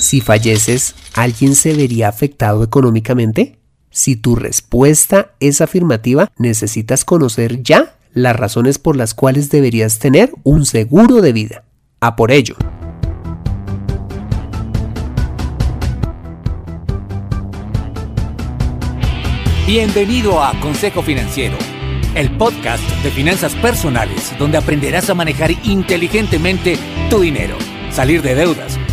Si falleces, ¿alguien se vería afectado económicamente? Si tu respuesta es afirmativa, necesitas conocer ya las razones por las cuales deberías tener un seguro de vida. A por ello. Bienvenido a Consejo Financiero, el podcast de finanzas personales donde aprenderás a manejar inteligentemente tu dinero, salir de deudas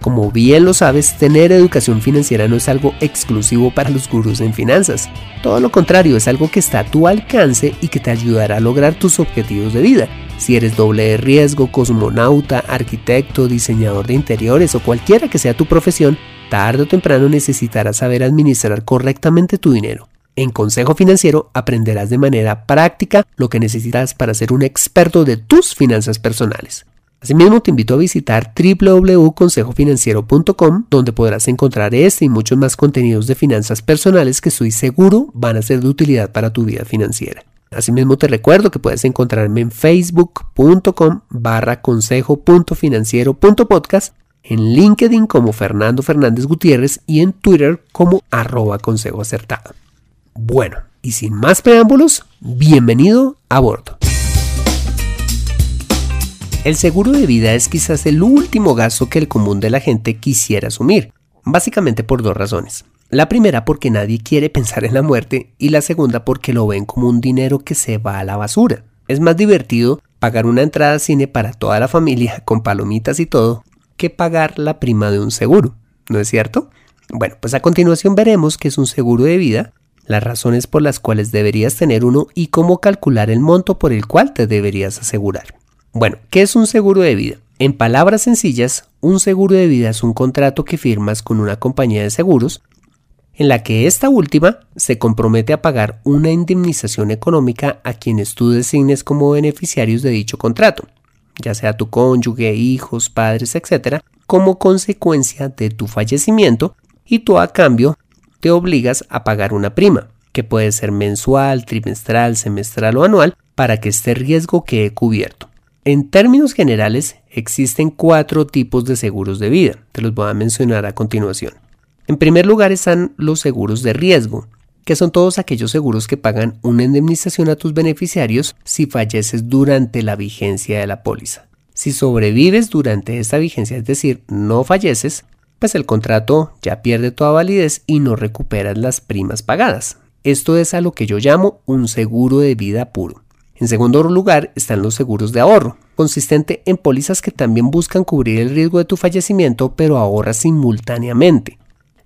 Como bien lo sabes, tener educación financiera no es algo exclusivo para los gurús en finanzas. Todo lo contrario, es algo que está a tu alcance y que te ayudará a lograr tus objetivos de vida si eres doble de riesgo, cosmonauta, arquitecto, diseñador de interiores o cualquiera que sea tu profesión, tarde o temprano necesitarás saber administrar correctamente tu dinero. En Consejo Financiero aprenderás de manera práctica lo que necesitas para ser un experto de tus finanzas personales. Asimismo, te invito a visitar www.consejofinanciero.com, donde podrás encontrar este y muchos más contenidos de finanzas personales que estoy seguro van a ser de utilidad para tu vida financiera. Asimismo te recuerdo que puedes encontrarme en facebook.com barra consejo.financiero.podcast, en LinkedIn como Fernando Fernández Gutiérrez y en Twitter como arroba. Bueno, y sin más preámbulos, bienvenido a bordo. El seguro de vida es quizás el último gasto que el común de la gente quisiera asumir, básicamente por dos razones. La primera porque nadie quiere pensar en la muerte y la segunda porque lo ven como un dinero que se va a la basura. Es más divertido pagar una entrada a cine para toda la familia con palomitas y todo que pagar la prima de un seguro, ¿no es cierto? Bueno, pues a continuación veremos qué es un seguro de vida, las razones por las cuales deberías tener uno y cómo calcular el monto por el cual te deberías asegurar. Bueno, ¿qué es un seguro de vida? En palabras sencillas, un seguro de vida es un contrato que firmas con una compañía de seguros en la que esta última se compromete a pagar una indemnización económica a quienes tú designes como beneficiarios de dicho contrato, ya sea tu cónyuge, hijos, padres, etc., como consecuencia de tu fallecimiento y tú a cambio te obligas a pagar una prima, que puede ser mensual, trimestral, semestral o anual, para que este riesgo quede cubierto. En términos generales, existen cuatro tipos de seguros de vida, te los voy a mencionar a continuación. En primer lugar están los seguros de riesgo, que son todos aquellos seguros que pagan una indemnización a tus beneficiarios si falleces durante la vigencia de la póliza. Si sobrevives durante esta vigencia, es decir, no falleces, pues el contrato ya pierde toda validez y no recuperas las primas pagadas. Esto es a lo que yo llamo un seguro de vida puro. En segundo lugar están los seguros de ahorro, consistente en pólizas que también buscan cubrir el riesgo de tu fallecimiento pero ahorras simultáneamente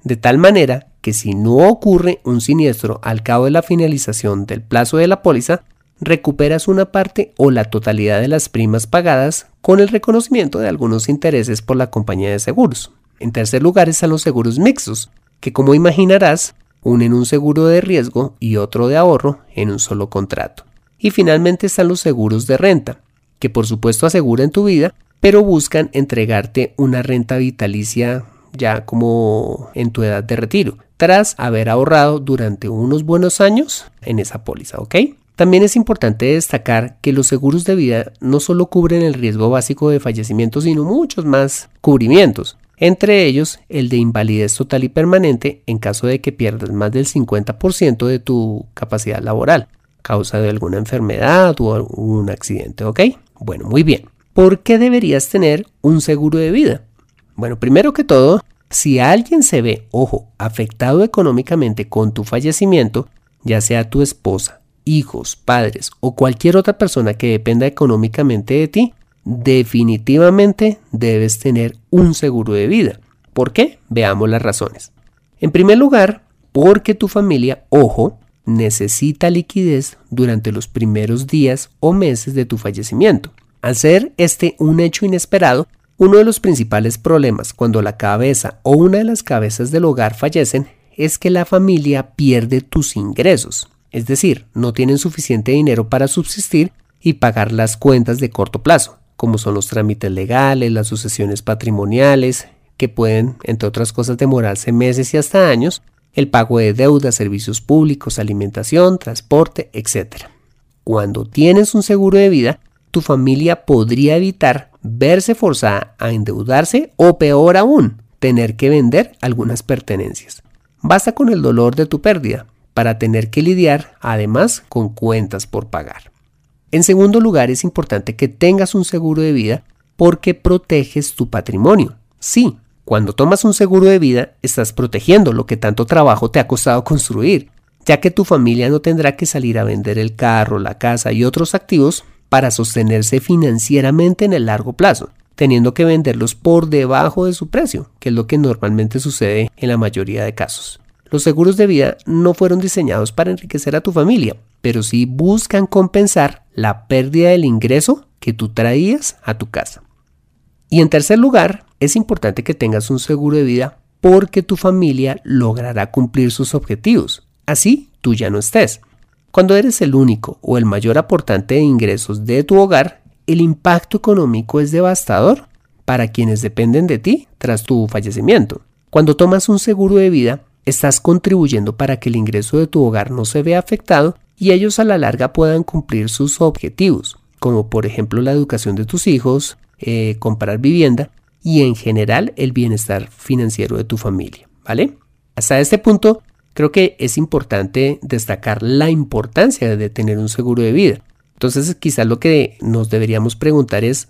de tal manera que si no ocurre un siniestro al cabo de la finalización del plazo de la póliza, recuperas una parte o la totalidad de las primas pagadas con el reconocimiento de algunos intereses por la compañía de seguros. En tercer lugar están los seguros mixtos, que como imaginarás, unen un seguro de riesgo y otro de ahorro en un solo contrato. Y finalmente están los seguros de renta, que por supuesto aseguran tu vida, pero buscan entregarte una renta vitalicia ya como en tu edad de retiro, tras haber ahorrado durante unos buenos años en esa póliza, ¿ok? También es importante destacar que los seguros de vida no solo cubren el riesgo básico de fallecimiento, sino muchos más cubrimientos, entre ellos el de invalidez total y permanente en caso de que pierdas más del 50% de tu capacidad laboral, causa de alguna enfermedad o algún accidente, ¿ok? Bueno, muy bien. ¿Por qué deberías tener un seguro de vida? Bueno, primero que todo, si alguien se ve, ojo, afectado económicamente con tu fallecimiento, ya sea tu esposa, hijos, padres o cualquier otra persona que dependa económicamente de ti, definitivamente debes tener un seguro de vida. ¿Por qué? Veamos las razones. En primer lugar, porque tu familia, ojo, necesita liquidez durante los primeros días o meses de tu fallecimiento. Al ser este un hecho inesperado, uno de los principales problemas cuando la cabeza o una de las cabezas del hogar fallecen es que la familia pierde tus ingresos, es decir, no tienen suficiente dinero para subsistir y pagar las cuentas de corto plazo, como son los trámites legales, las sucesiones patrimoniales, que pueden, entre otras cosas, demorarse meses y hasta años, el pago de deudas, servicios públicos, alimentación, transporte, etc. Cuando tienes un seguro de vida, tu familia podría evitar verse forzada a endeudarse o peor aún, tener que vender algunas pertenencias. Basta con el dolor de tu pérdida para tener que lidiar además con cuentas por pagar. En segundo lugar, es importante que tengas un seguro de vida porque proteges tu patrimonio. Sí, cuando tomas un seguro de vida, estás protegiendo lo que tanto trabajo te ha costado construir, ya que tu familia no tendrá que salir a vender el carro, la casa y otros activos para sostenerse financieramente en el largo plazo, teniendo que venderlos por debajo de su precio, que es lo que normalmente sucede en la mayoría de casos. Los seguros de vida no fueron diseñados para enriquecer a tu familia, pero sí buscan compensar la pérdida del ingreso que tú traías a tu casa. Y en tercer lugar, es importante que tengas un seguro de vida porque tu familia logrará cumplir sus objetivos. Así tú ya no estés. Cuando eres el único o el mayor aportante de ingresos de tu hogar, el impacto económico es devastador para quienes dependen de ti tras tu fallecimiento. Cuando tomas un seguro de vida, estás contribuyendo para que el ingreso de tu hogar no se vea afectado y ellos a la larga puedan cumplir sus objetivos, como por ejemplo la educación de tus hijos, eh, comprar vivienda y en general el bienestar financiero de tu familia, ¿vale? Hasta este punto creo que es importante destacar la importancia de tener un seguro de vida. Entonces quizás lo que nos deberíamos preguntar es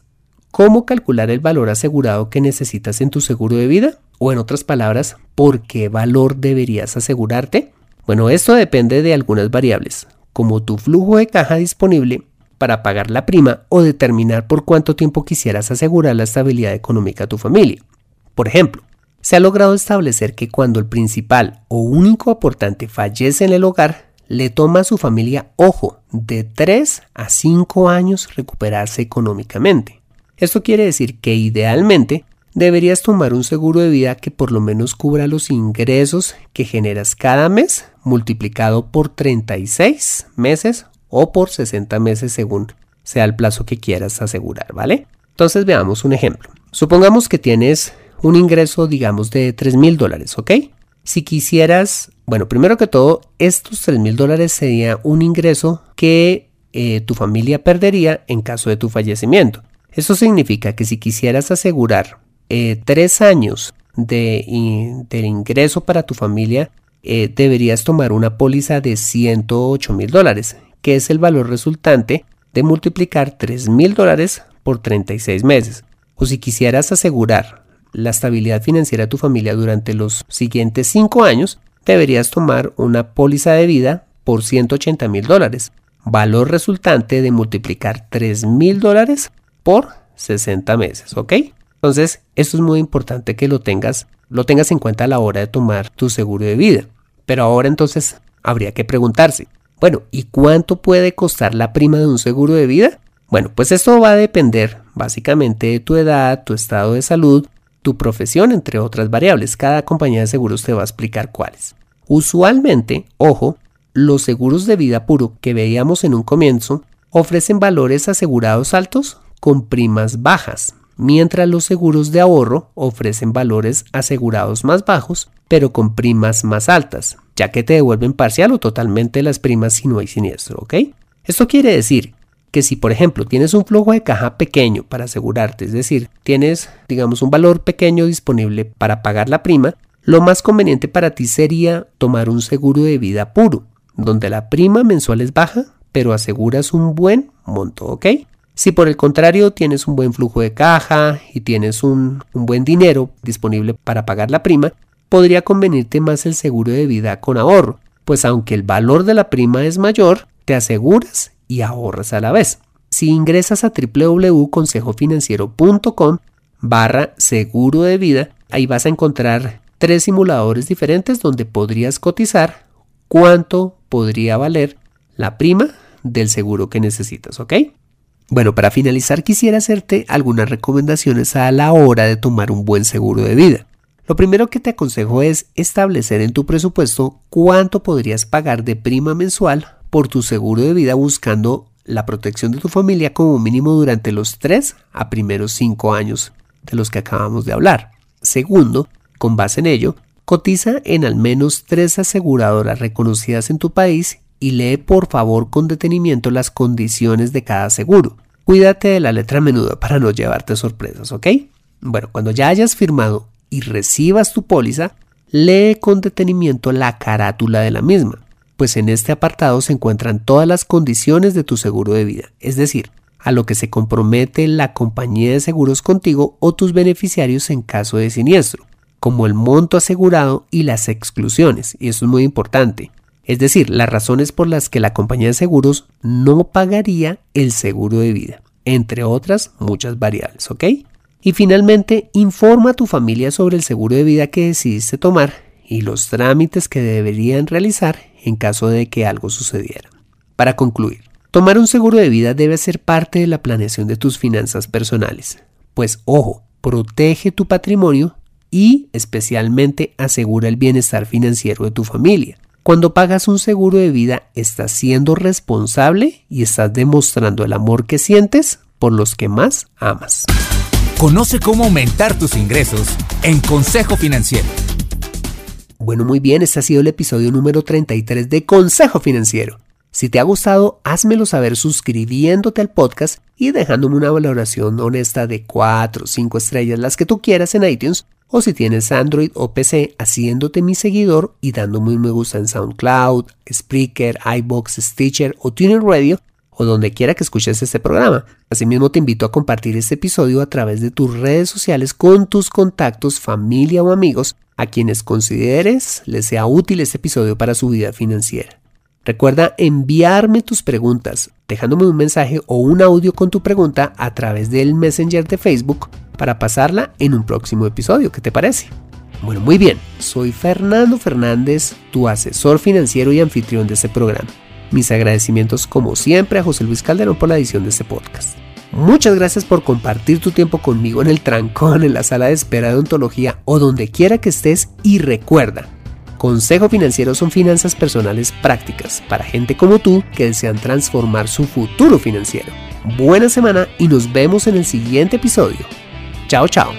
¿cómo calcular el valor asegurado que necesitas en tu seguro de vida? O en otras palabras, ¿por qué valor deberías asegurarte? Bueno, esto depende de algunas variables, como tu flujo de caja disponible para pagar la prima o determinar por cuánto tiempo quisieras asegurar la estabilidad económica a tu familia. Por ejemplo, se ha logrado establecer que cuando el principal o único aportante fallece en el hogar, le toma a su familia, ojo, de 3 a 5 años recuperarse económicamente. Esto quiere decir que idealmente deberías tomar un seguro de vida que por lo menos cubra los ingresos que generas cada mes multiplicado por 36 meses o por 60 meses según sea el plazo que quieras asegurar, ¿vale? Entonces veamos un ejemplo. Supongamos que tienes un ingreso, digamos, de 3 mil dólares, ¿ok? Si quisieras, bueno, primero que todo, estos 3 mil dólares sería un ingreso que eh, tu familia perdería en caso de tu fallecimiento. Eso significa que si quisieras asegurar eh, tres años de, ingreso para tu familia, eh, deberías tomar una póliza de 108 mil dólares, que es el valor resultante de multiplicar 3 mil dólares por 36 meses. O si quisieras asegurar la estabilidad financiera de tu familia durante los siguientes 5 años, deberías tomar una póliza de vida por 180 mil dólares. Valor resultante de multiplicar 3 mil dólares por 60 meses, ¿ok? Entonces, esto es muy importante que lo tengas, lo tengas en cuenta a la hora de tomar tu seguro de vida. Pero ahora entonces habría que preguntarse, bueno, ¿y cuánto puede costar la prima de un seguro de vida? Bueno, pues esto va a depender básicamente de tu edad, tu estado de salud, tu profesión, entre otras variables. Cada compañía de seguros te va a explicar cuáles. Usualmente, ojo, los seguros de vida puro que veíamos en un comienzo ofrecen valores asegurados altos con primas bajas, mientras los seguros de ahorro ofrecen valores asegurados más bajos, pero con primas más altas ya que te devuelven parcial o totalmente las primas si no hay siniestro, ¿ok? Esto quiere decir que si por ejemplo tienes un flujo de caja pequeño para asegurarte, es decir, tienes digamos un valor pequeño disponible para pagar la prima, lo más conveniente para ti sería tomar un seguro de vida puro, donde la prima mensual es baja, pero aseguras un buen monto, ¿ok? Si por el contrario tienes un buen flujo de caja y tienes un, un buen dinero disponible para pagar la prima, podría convenirte más el seguro de vida con ahorro, pues aunque el valor de la prima es mayor, te aseguras y ahorras a la vez. Si ingresas a www.consejofinanciero.com barra seguro de vida, ahí vas a encontrar tres simuladores diferentes donde podrías cotizar cuánto podría valer la prima del seguro que necesitas, ¿ok? Bueno, para finalizar quisiera hacerte algunas recomendaciones a la hora de tomar un buen seguro de vida. Lo primero que te aconsejo es establecer en tu presupuesto cuánto podrías pagar de prima mensual por tu seguro de vida buscando la protección de tu familia como mínimo durante los 3 a primeros 5 años de los que acabamos de hablar. Segundo, con base en ello, cotiza en al menos tres aseguradoras reconocidas en tu país y lee por favor con detenimiento las condiciones de cada seguro. Cuídate de la letra menuda para no llevarte sorpresas, ¿ok? Bueno, cuando ya hayas firmado y recibas tu póliza, lee con detenimiento la carátula de la misma, pues en este apartado se encuentran todas las condiciones de tu seguro de vida, es decir, a lo que se compromete la compañía de seguros contigo o tus beneficiarios en caso de siniestro, como el monto asegurado y las exclusiones, y eso es muy importante. Es decir, las razones por las que la compañía de seguros no pagaría el seguro de vida, entre otras muchas variables, ¿ok? Y finalmente, informa a tu familia sobre el seguro de vida que decidiste tomar y los trámites que deberían realizar en caso de que algo sucediera. Para concluir, Tomar un seguro de vida debe ser parte de la planeación de tus finanzas personales, pues ojo, protege tu patrimonio y especialmente asegura el bienestar financiero de tu familia. Cuando pagas un seguro de vida, estás siendo responsable y estás demostrando el amor que sientes por los que más amas. Conoce cómo aumentar tus ingresos en Consejo Financiero. Bueno, muy bien, este ha sido el episodio número 33 de Consejo Financiero. Si te ha gustado, házmelo saber suscribiéndote al podcast y dejándome una valoración honesta de 4 o 5 estrellas, las que tú quieras en iTunes, o si tienes Android o PC, haciéndote mi seguidor y dándome un me gusta en SoundCloud, Spreaker, iBox, Stitcher o TuneIn Radio, o donde quiera que escuches este programa. Asimismo, te invito a compartir este episodio a través de tus redes sociales con tus contactos, familia o amigos a quienes consideres les sea útil este episodio para su vida financiera. Recuerda enviarme tus preguntas dejándome un mensaje o un audio con tu pregunta a través del Messenger de Facebook para pasarla en un próximo episodio. ¿Qué te parece? Bueno, muy bien. Soy Fernando Fernández, tu asesor financiero y anfitrión de este programa. Mis agradecimientos como siempre a José Luis Calderón por la edición de este podcast. Muchas gracias por compartir tu tiempo conmigo en el trancón, en la sala de espera de ontología o donde quiera que estés y recuerda, Consejo Financiero son finanzas personales prácticas para gente como tú que desean transformar su futuro financiero. Buena semana y nos vemos en el siguiente episodio. Chao, chao.